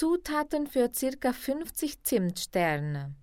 Zutaten für ca. 50 Zimtsterne